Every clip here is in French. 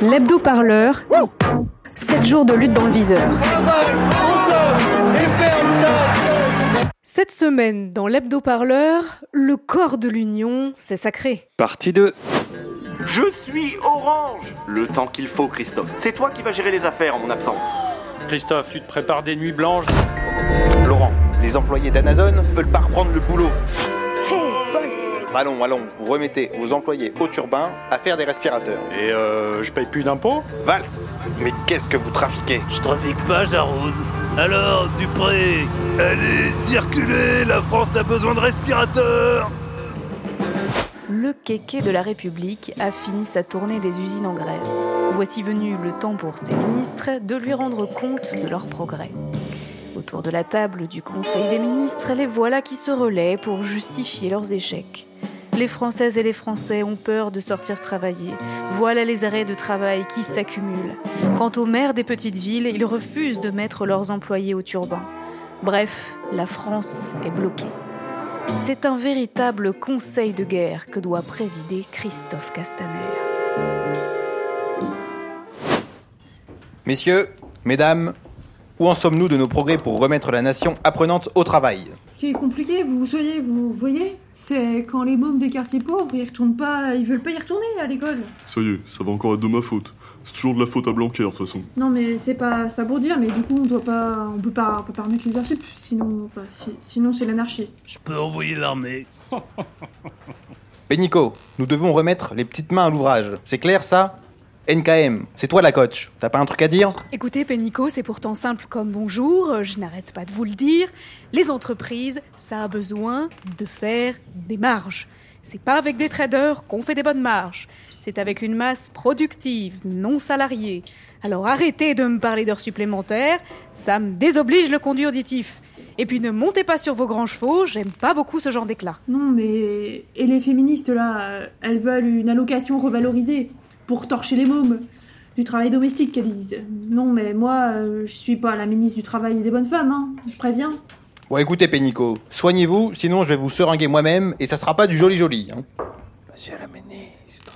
L'hebdo-parleur. 7 jours de lutte dans le viseur. Cette semaine, dans l'hebdo-parleur, le corps de l'Union, c'est sacré. Partie 2. Je suis orange Le temps qu'il faut, Christophe. C'est toi qui vas gérer les affaires en mon absence. Christophe, tu te prépares des nuits blanches Laurent, les employés d'Amazon veulent pas reprendre le boulot. Allons, allons, vous remettez vos employés au turbin à faire des respirateurs. Et euh, je paye plus d'impôts? Valse Mais qu'est-ce que vous trafiquez? Je trafique pas, j'arrose. Alors, Dupré, allez, circulez, la France a besoin de respirateurs Le kéké de la République a fini sa tournée des usines en grève. Voici venu le temps pour ses ministres de lui rendre compte de leurs progrès. Autour de la table du Conseil des ministres, les voilà qui se relaient pour justifier leurs échecs. Les Françaises et les Français ont peur de sortir travailler. Voilà les arrêts de travail qui s'accumulent. Quant aux maires des petites villes, ils refusent de mettre leurs employés au turban. Bref, la France est bloquée. C'est un véritable conseil de guerre que doit présider Christophe Castaner. Messieurs, mesdames, où en sommes-nous de nos progrès pour remettre la nation apprenante au travail? Ce qui est compliqué, vous soyez, vous voyez, c'est quand les mômes des quartiers pauvres, ils retournent pas, ils veulent pas y retourner à l'école. Ça y est, ça va encore être de ma faute. C'est toujours de la faute à Blanquer, de toute façon. Non mais c'est pas, c'est pas pour dire, mais du coup on doit pas, on peut pas, on peut pas remettre les heures sup, sinon, bah, si- sinon c'est l'anarchie. Je peux envoyer l'armée. Pénico, nous devons remettre les petites mains à l'ouvrage. C'est clair ça? NKM, c'est toi la coach. T'as pas un truc à dire? Écoutez, Pénico, c'est pourtant simple comme bonjour, je n'arrête pas de vous le dire. Les entreprises, ça a besoin de faire des marges. C'est pas avec des traders qu'on fait des bonnes marges. C'est avec une masse productive, non salariée. Alors arrêtez de me parler d'heures supplémentaires, ça me désoblige le conduit auditif. Et puis ne montez pas sur vos grands chevaux, j'aime pas beaucoup ce genre d'éclat. Non mais et les féministes là, elles veulent une allocation revalorisée pour torcher les mômes du travail domestique qu'elles disent. Non mais moi, euh, je suis pas la ministre du travail et des bonnes femmes, hein. Je préviens. Bon écoutez Pénico, soignez-vous, sinon je vais vous seringuer moi-même et ça sera pas du joli joli. Hein. Monsieur la ministre.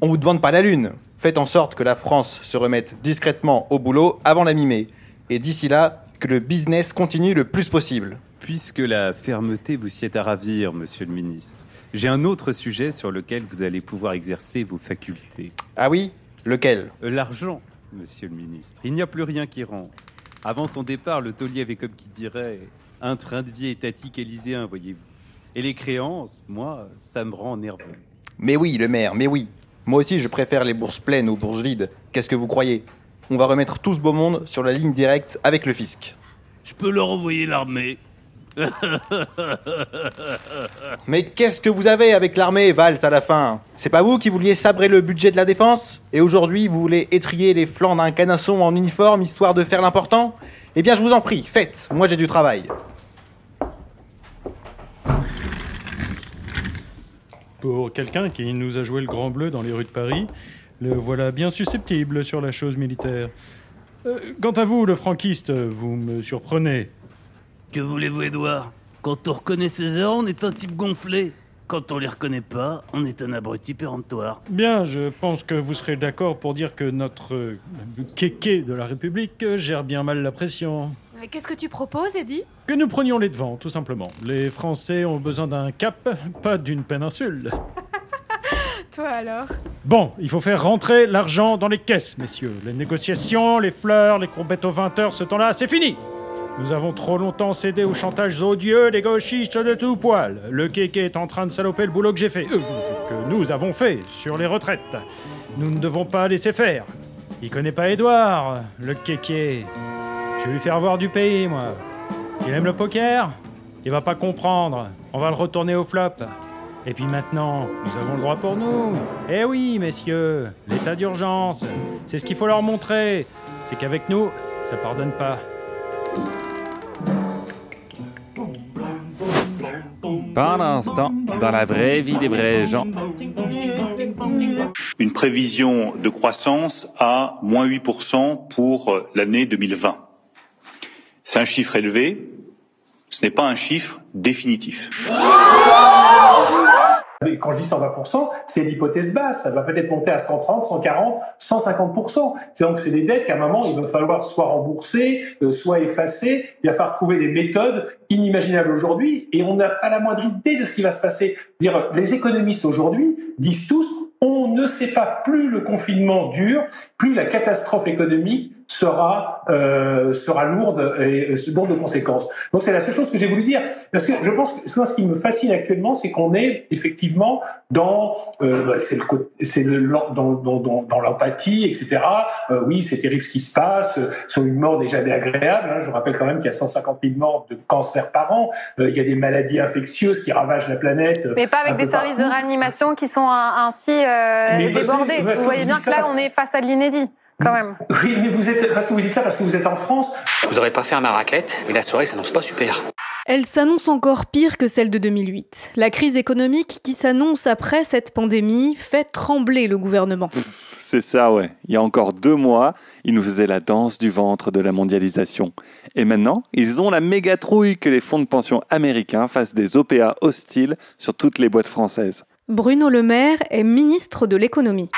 On vous demande pas la lune. Faites en sorte que la France se remette discrètement au boulot avant la mi-mai. Et d'ici là, que le business continue le plus possible. Puisque la fermeté vous sied à ravir, monsieur le ministre, j'ai un autre sujet sur lequel vous allez pouvoir exercer vos facultés. Ah oui Lequel? Euh, L'argent, monsieur le ministre. Il n'y a plus rien qui rentre. Avant son départ, le taulier avait comme qui dirait un train de vie étatique élyséen, voyez-vous. Et les créances, moi, ça me rend nerveux. Mais oui, le maire, mais oui. Moi aussi, je préfère les bourses pleines aux bourses vides. Qu'est-ce que vous croyez? On va remettre tout ce beau monde sur la ligne directe avec le fisc. Je peux leur envoyer l'armée. Mais qu'est-ce que vous avez avec l'armée, Valls, à la fin? C'est pas vous qui vouliez sabrer le budget de la défense? Et aujourd'hui, vous voulez étrier les flancs d'un canasson en uniforme histoire de faire l'important? Eh bien, je vous en prie, faites Moi, j'ai du travail. Pour quelqu'un qui nous a joué le grand bleu dans les rues de Paris, le voilà bien susceptible sur la chose militaire. Euh, quant à vous, le franquiste, vous me surprenez. Que voulez-vous, Edouard Quand on reconnaît ses heures, on est un type gonflé. Quand on les reconnaît pas, on est un abruti péremptoire. Bien, je pense que vous serez d'accord pour dire que notre euh, kéké de la République euh, gère bien mal la pression. Qu'est-ce que tu proposes, Eddie Que nous prenions les devants, tout simplement. Les Français ont besoin d'un cap, pas d'une péninsule. Toi alors? Bon, il faut faire rentrer l'argent dans les caisses, messieurs. Les négociations, les fleurs, les courbettes aux 20 heures, ce temps-là, c'est fini. Nous avons trop longtemps cédé aux chantages odieux des gauchistes de tout poil. Le kéké est en train de saloper le boulot que j'ai fait, euh, que nous avons fait sur les retraites. Nous ne devons pas laisser faire. Il connaît pas Édouard, le kéké. Je vais lui faire voir du pays, moi. Il aime le poker Il va pas comprendre. On va le retourner au flop. Et puis maintenant, nous avons le droit pour nous. Eh oui, messieurs, l'état d'urgence, c'est ce qu'il faut leur montrer. C'est qu'avec nous, ça pardonne pas. Pendant l'instant, dans la vraie vie des vrais gens. Une prévision de croissance à moins 8% pour l'année 2020. C'est un chiffre élevé, Ce n'est pas un chiffre définitif. Quand je dis 120%, c'est l'hypothèse basse. Ça va peut-être monter à 130, 140, 150%. C'est donc c'est des dettes qu'à un moment, il va falloir soit rembourser, euh, soit effacer. Il va falloir trouver des méthodes inimaginables aujourd'hui et on n'a pas la moindre idée de ce qui va se passer. Les économistes aujourd'hui disent tous on ne sait pas plus le confinement dure, plus la catastrophe économique sera euh, sera lourde et lourde de conséquences. Donc c'est la seule chose que j'ai voulu dire parce que je pense que ce qui me fascine actuellement, c'est qu'on est effectivement dans euh, bah, c'est le c'est le dans dans, dans, dans l'empathie, etc. Euh, oui, c'est terrible ce qui se passe. Sur une mort n'est jamais agréable. Hein. Je rappelle quand même qu'il y a 150 000 morts de cancer par an. Euh, il y a des maladies infectieuses qui ravagent la planète. Mais pas avec des services de réanimation qui sont ainsi euh, débordés. Vous voyez bien que là, on est face à de l'inédit. Quand même. Oui, mais vous êtes, parce que vous dites ça parce que vous êtes en France. Je voudrais pas faire ma raclette, mais la soirée s'annonce pas super. Elle s'annonce encore pire que celle de 2008. La crise économique qui s'annonce après cette pandémie fait trembler le gouvernement. C'est ça, ouais. Il y a encore deux mois, ils nous faisaient la danse du ventre de la mondialisation. Et maintenant, ils ont la méga trouille que les fonds de pension américains fassent des OPA hostiles sur toutes les boîtes françaises. Bruno Le Maire est ministre de l'économie.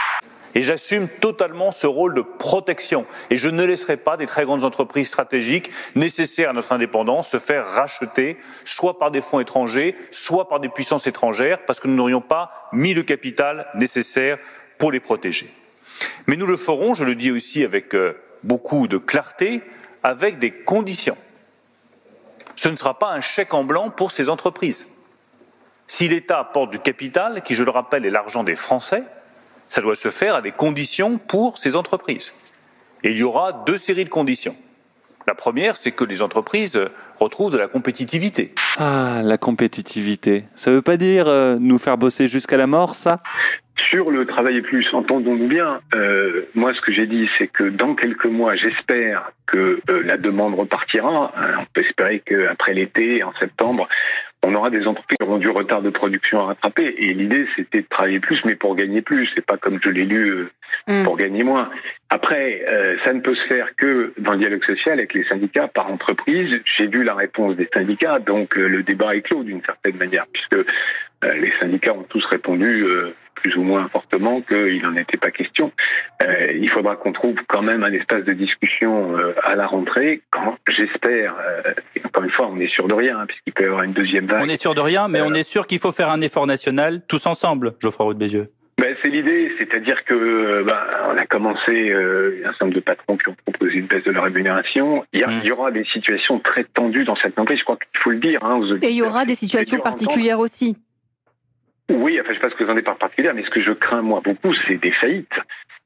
J'assume totalement ce rôle de protection. Et je ne laisserai pas des très grandes entreprises stratégiques nécessaires à notre indépendance se faire racheter, soit par des fonds étrangers, soit par des puissances étrangères, parce que nous n'aurions pas mis le capital nécessaire pour les protéger. Mais nous le ferons, je le dis aussi avec euh, beaucoup de clarté, avec des conditions. Ce ne sera pas un chèque en blanc pour ces entreprises. Si l'État apporte du capital, qui, je le rappelle, est l'argent des Français, ça doit se faire à des conditions pour ces entreprises. Et il y aura deux séries de conditions. La première, c'est que les entreprises retrouvent de la compétitivité. Ah, la compétitivité. Ça veut pas dire euh, nous faire bosser jusqu'à la mort, ça? Sur le travail plus, entendons-nous bien, euh, moi ce que j'ai dit c'est que dans quelques mois, j'espère que euh, la demande repartira. On peut espérer qu'après l'été, en septembre, on aura des entreprises qui auront du retard de production à rattraper. Et l'idée, c'était de travailler plus, mais pour gagner plus. C'est pas comme je l'ai lu euh, mm. pour gagner moins. Après, euh, ça ne peut se faire que dans le dialogue social avec les syndicats par entreprise. J'ai vu la réponse des syndicats, donc le débat est clos d'une certaine manière, puisque les syndicats ont tous répondu plus ou moins fortement qu'il n'en était pas question. Euh, il faudra qu'on trouve quand même un espace de discussion euh, à la rentrée, quand j'espère, euh, encore une fois, on est sûr de rien, hein, puisqu'il peut y avoir une deuxième vague. On est sûr de rien, mais on est sûr qu'il faut faire un effort national, tous ensemble, Geoffroy Roux de Bézieux. C'est l'idée, c'est-à-dire que ben, on a commencé un certain nombre de patrons qui ont proposé une baisse de leur rémunération. Il y, mmh. aura des situations très tendues dans cette entreprise, je crois qu'il faut le dire. Hein, Et il y aura des situations particulières aussi. Oui, enfin, je ne sais pas ce que vous en êtes par particulier, mais ce que je crains, moi, beaucoup, c'est des faillites.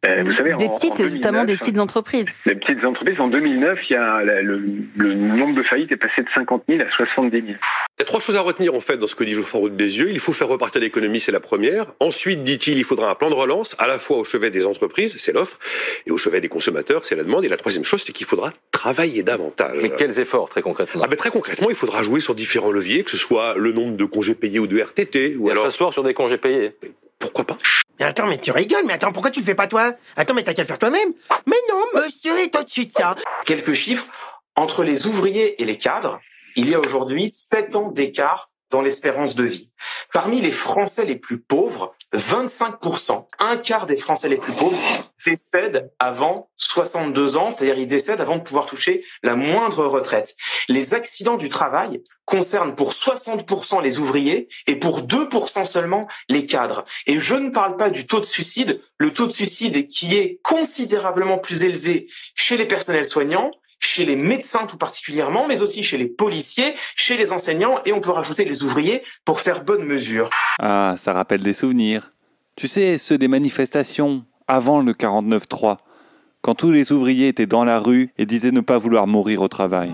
Euh, vous savez, des petites, notamment des petites entreprises. Les petites entreprises, en 2009, il y a le, le, nombre de faillites est passé de 50 000 à 70 000. Il y a trois choses à retenir en fait dans ce que dit Geoffroy Roux de Bézieux. Il faut faire repartir l'économie, c'est la première. Ensuite, dit-il, il faudra un plan de relance, à la fois au chevet des entreprises, c'est l'offre, et au chevet des consommateurs, c'est la demande. Et la troisième chose, c'est qu'il faudra travailler davantage. Mais quels efforts très concrètement? Ah ben, Très concrètement, il faudra jouer sur différents leviers, que ce soit le nombre de congés payés ou de RTT. Ou et alors s'asseoir sur des congés payés. Pourquoi pas? Mais attends, mais tu rigoles, mais attends, pourquoi tu le fais pas toi? Attends, mais t'as qu'à le faire toi-même. Mais non, monsieur, et tout de suite ça? Quelques chiffres. Entre les ouvriers et les cadres, il y a aujourd'hui 7 ans d'écart dans l'espérance de vie. Parmi les Français les plus pauvres, 25%, un quart des Français les plus pauvres décèdent avant 62 ans, c'est-à-dire ils décèdent avant de pouvoir toucher la moindre retraite. Les accidents du travail concernent pour 60% les ouvriers et pour 2% seulement les cadres. Et je ne parle pas du taux de suicide, le taux de suicide qui est considérablement plus élevé chez les personnels soignants, chez les médecins tout particulièrement, mais aussi chez les policiers, chez les enseignants, et on peut rajouter les ouvriers pour faire bonne mesure. Ah, ça rappelle des souvenirs. Tu sais, ceux des manifestations avant le 49-3, quand tous les ouvriers étaient dans la rue et disaient ne pas vouloir mourir au travail.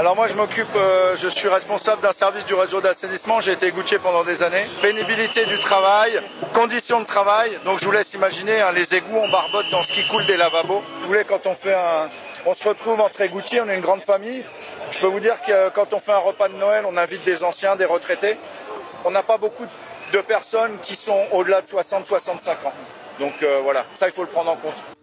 Alors moi je m'occupe, euh, je suis responsable d'un service du réseau d'assainissement, j'ai été goutier pendant des années. Pénibilité du travail, conditions de travail, donc je vous laisse imaginer hein, les égouts, on barbote dans ce qui coule des lavabos. Vous voulez quand on fait un... On se retrouve entre égoutiers, on est une grande famille. Je peux vous dire que quand on fait un repas de Noël, on invite des anciens, des retraités. On n'a pas beaucoup de personnes qui sont au-delà de 60-65 ans. Donc euh, voilà, ça il faut le prendre en compte.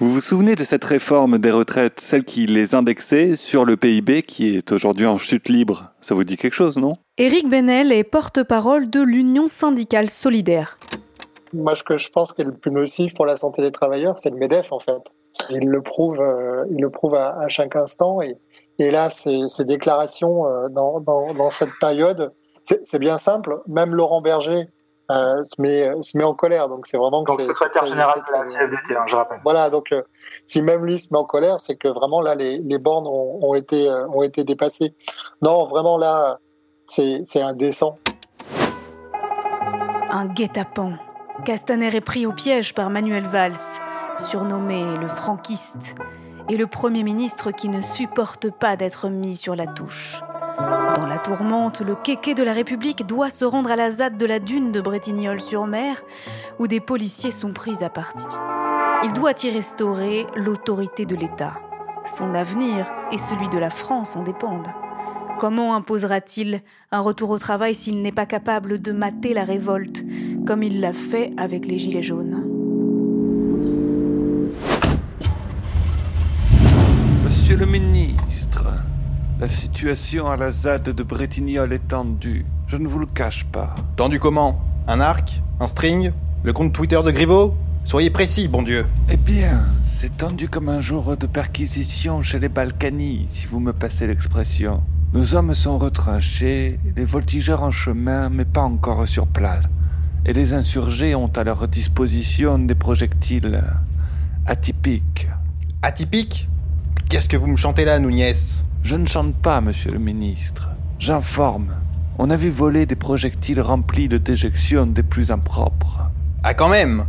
Vous vous souvenez de cette réforme des retraites, celle qui les indexait sur le PIB qui est aujourd'hui en chute libre? Ça vous dit quelque chose, non? Éric Benel est porte-parole de l'Union syndicale solidaire. Moi, ce que je pense qui est le plus nocif pour la santé des travailleurs, c'est le MEDEF, en fait. Il le prouve, euh, il le prouve à, à chaque instant. Et, et là, ces, ces déclarations euh, dans, dans, dans cette période, c'est c'est bien simple. Même Laurent Berger euh, se, met, se met en colère. Donc, c'est vraiment que Donc, c'est- secrétaire c'est- général c'est- de la CFDT, hein, je rappelle. Voilà, donc euh, si même lui se met en colère, c'est que vraiment là, les, les bornes ont, ont été, euh, ont été dépassées. Non, vraiment là, c'est c'est indécent. Un guet-apens. Castaner est pris au piège par Manuel Valls, surnommé le franquiste, et le Premier ministre qui ne supporte pas d'être mis sur la touche. Dans la tourmente, le kéké de la République doit se rendre à la ZAD de la dune de Bretignolles-sur-Mer, où des policiers sont pris à partie. Il doit y restaurer l'autorité de l'État. Son avenir et celui de la France en dépendent. Comment imposera-t-il un retour au travail s'il n'est pas capable de mater la révolte, comme il l'a fait avec les Gilets jaunes? Monsieur le ministre, la situation à la ZAD de Bretignolles est tendue. Je ne vous le cache pas. Tendu comment? Un arc? Un string? Le compte Twitter de Griveaux? Soyez précis, bon Dieu. Eh bien, c'est tendu comme un jour de perquisition chez les Balkany, si vous me passez l'expression. Nos hommes sont retranchés, les voltigeurs en chemin, mais pas encore sur place. Et les insurgés ont à leur disposition des projectiles atypiques. Atypiques? Qu'est-ce que vous me chantez là, Nunez? Je ne chante pas, monsieur le ministre. J'informe. On a vu voler des projectiles remplis de déjections des plus impropres. Ah quand même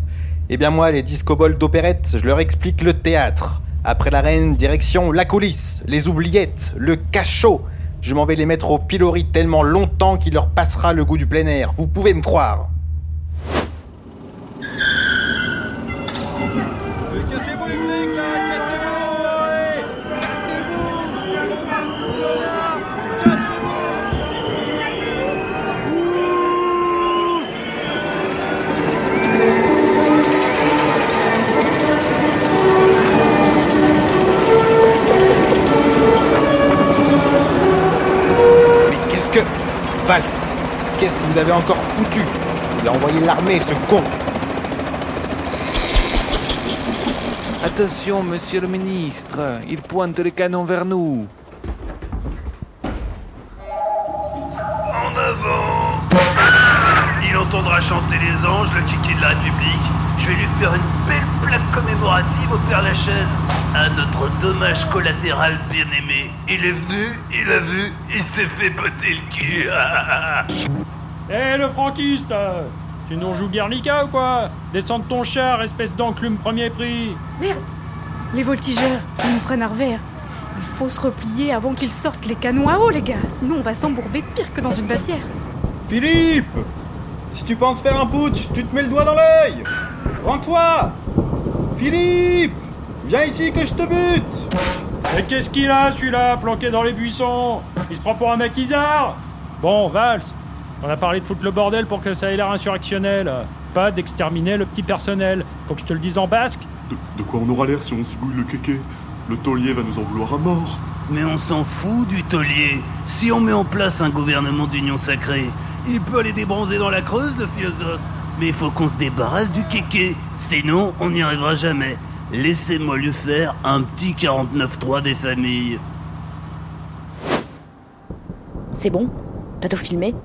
Eh bien moi, les discoboles d'opérette, je leur explique le théâtre. Après la reine, direction la coulisse, les oubliettes, le cachot. Je m'en vais les mettre au pilori tellement longtemps qu'il leur passera le goût du plein air. Vous pouvez me croire. Cassez-vous les flics là vous avez encore foutu Il a envoyé l'armée, ce con Attention, monsieur le ministre, il pointe les canons vers nous. En avant Il entendra chanter les anges, le kiki de la République. Je vais lui faire une belle plaque commémorative au Père Lachaise. À notre dommage collatéral bien-aimé. Il est venu, il a vu, il s'est fait botter le cul. Hé, le franquiste Tu nous joues Guernica ou quoi? Descends de ton char, espèce d'enclume premier prix. Merde. Les voltigeurs, ils nous prennent à revers. Il faut se replier avant qu'ils sortent les canons à eau, les gars. Sinon, on va s'embourber pire que dans une batière. Philippe Si tu penses faire un putsch, tu te mets le doigt dans l'œil. Rends-toi. Philippe Viens ici que je te bute. Mais qu'est-ce qu'il a, celui-là, planqué dans les buissons? Il se prend pour un maquisard? Bon, Valls, on a parlé de foutre le bordel pour que ça ait l'air insurrectionnel. Pas d'exterminer le petit personnel. Faut que je te le dise en basque De, de quoi on aura l'air si on zigouille le kéké? Le taulier va nous en vouloir à mort. Mais on s'en fout du taulier. Si on met en place un gouvernement d'union sacrée, il peut aller débronzer dans la Creuse, le philosophe. Mais il faut qu'on se débarrasse du kéké. Sinon, on n'y arrivera jamais. Laissez-moi lui faire un petit 49-3 des familles. C'est bon? T'as tout filmé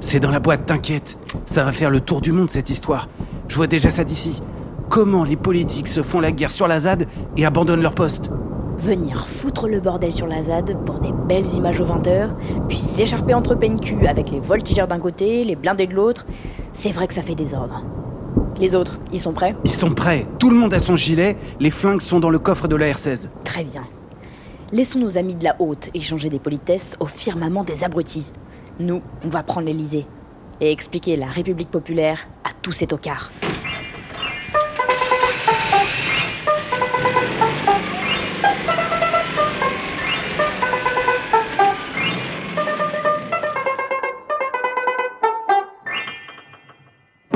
C'est dans la boîte, t'inquiète. Ça va faire le tour du monde cette histoire. Je vois déjà ça d'ici. Comment les politiques se font la guerre sur la ZAD et abandonnent leur poste Venir foutre le bordel sur la ZAD pour des belles images aux 20h, puis s'écharper entre PNQ avec les voltigeurs d'un côté, les blindés de l'autre, c'est vrai que ça fait désordre. Les autres, ils sont prêts Ils sont prêts. Tout le monde a son gilet. Les flingues sont dans le coffre de la R16. Très bien. Laissons nos amis de la haute échanger des politesses au firmament des abrutis. Nous, on va prendre l'Elysée et expliquer la République populaire à tous ces tocards.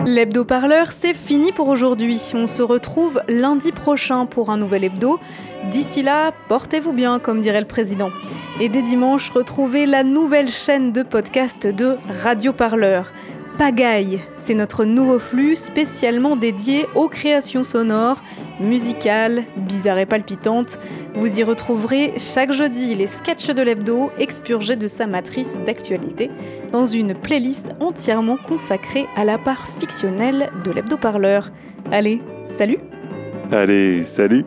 L'hebdo-parleur, c'est fini pour aujourd'hui. On se retrouve lundi prochain pour un nouvel hebdo. D'ici là, portez-vous bien, comme dirait le président. Et dès dimanche, retrouvez la nouvelle chaîne de podcast de Radio Parleur. Pagaille, c'est notre nouveau flux spécialement dédié aux créations sonores, musicales, bizarres et palpitantes. Vous y retrouverez chaque jeudi les sketchs de l'hebdo expurgés de sa matrice d'actualité dans une playlist entièrement consacrée à la part fictionnelle de l'hebdo-parleur. Allez, salut Allez, salut